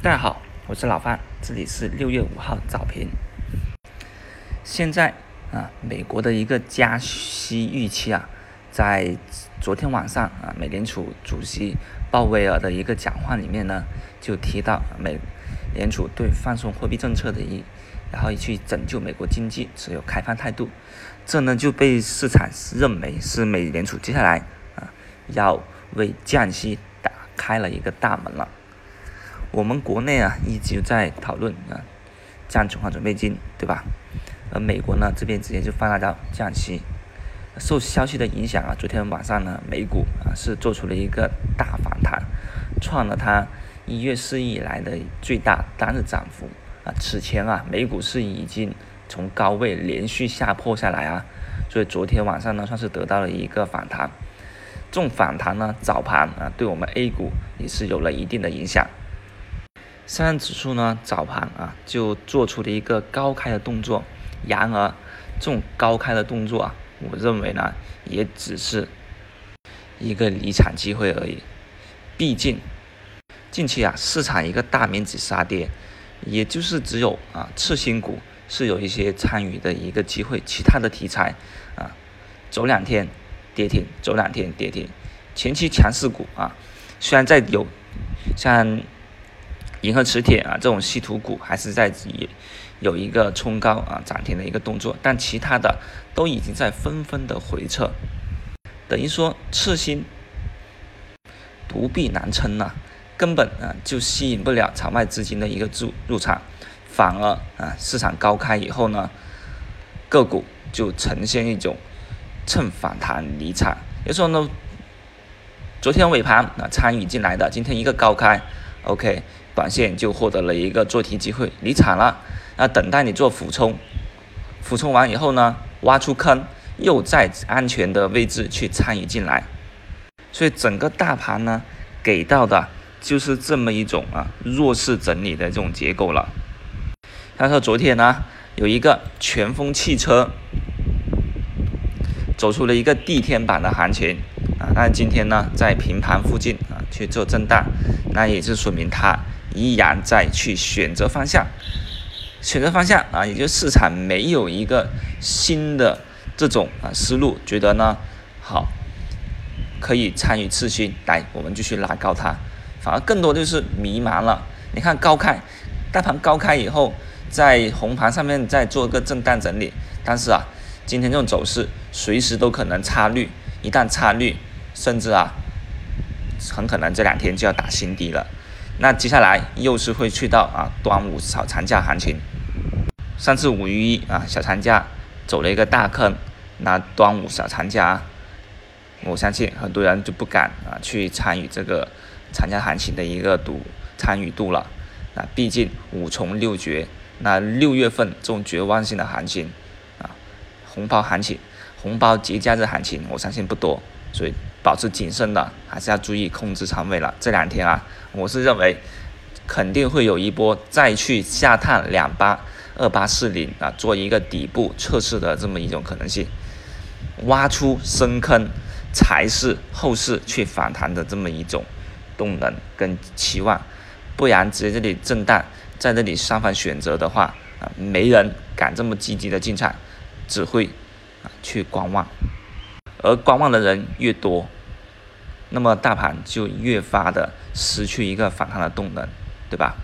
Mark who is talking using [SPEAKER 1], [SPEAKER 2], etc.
[SPEAKER 1] 大家好，我是老范，这里是六月五号早评。现在啊，美国的一个加息预期啊，在昨天晚上啊，美联储主席鲍威尔的一个讲话里面呢，就提到美联储对放松货币政策的一，然后去拯救美国经济持有开放态度，这呢就被市场认为是美联储接下来啊要为降息打开了一个大门了。我们国内啊一直在讨论啊降存款准备金，对吧？而美国呢这边直接就放大到降息，受消息的影响啊，昨天晚上呢美股啊是做出了一个大反弹，创了它一月四以来的最大单日涨幅啊。此前啊美股是已经从高位连续下破下来啊，所以昨天晚上呢算是得到了一个反弹。这种反弹呢早盘啊对我们 A 股也是有了一定的影响。上证指数呢，早盘啊就做出了一个高开的动作，然而这种高开的动作啊，我认为呢也只是一个离场机会而已。毕竟近期啊市场一个大面积杀跌，也就是只有啊次新股是有一些参与的一个机会，其他的题材啊走两天跌停，走两天跌停。前期强势股啊，虽然在有像。银河磁铁啊，这种稀土股还是在有一个冲高啊涨停的一个动作，但其他的都已经在纷纷的回撤，等于说次新独臂难撑呐，根本啊就吸引不了场外资金的一个入入场，反而啊市场高开以后呢，个股就呈现一种趁反弹离场，也就是说呢，昨天尾盘啊参与进来的，今天一个高开。OK，短线就获得了一个做题机会，离场了，那等待你做俯冲，俯冲完以后呢，挖出坑，又在安全的位置去参与进来，所以整个大盘呢，给到的就是这么一种啊弱势整理的这种结构了。他说昨天呢，有一个全峰汽车走出了一个地天板的行情啊，那今天呢，在平盘附近啊去做震荡。那也就说明它依然在去选择方向，选择方向啊，也就市场没有一个新的这种啊思路，觉得呢好可以参与次新，来我们继续拉高它，反而更多就是迷茫了。你看高开，大盘高开以后，在红盘上面再做个震荡整理，但是啊，今天这种走势随时都可能插绿，一旦插绿，甚至啊。很可能这两天就要打新低了，那接下来又是会去到啊端午小长假行情。上次五一啊小长假走了一个大坑，那端午小长假，我相信很多人就不敢啊去参与这个长假行情的一个赌参与度了。啊，毕竟五重六绝，那六月份这种绝望性的行情啊，红包行情、红包节假日行情，我相信不多，所以。保持谨慎的，还是要注意控制仓位了。这两天啊，我是认为肯定会有一波再去下探两八二八四零啊，做一个底部测试的这么一种可能性，挖出深坑才是后市去反弹的这么一种动能跟期望，不然直接这里震荡，在这里上方选择的话啊，没人敢这么积极的进场，只会去观望。而观望的人越多，那么大盘就越发的失去一个反弹的动能，对吧？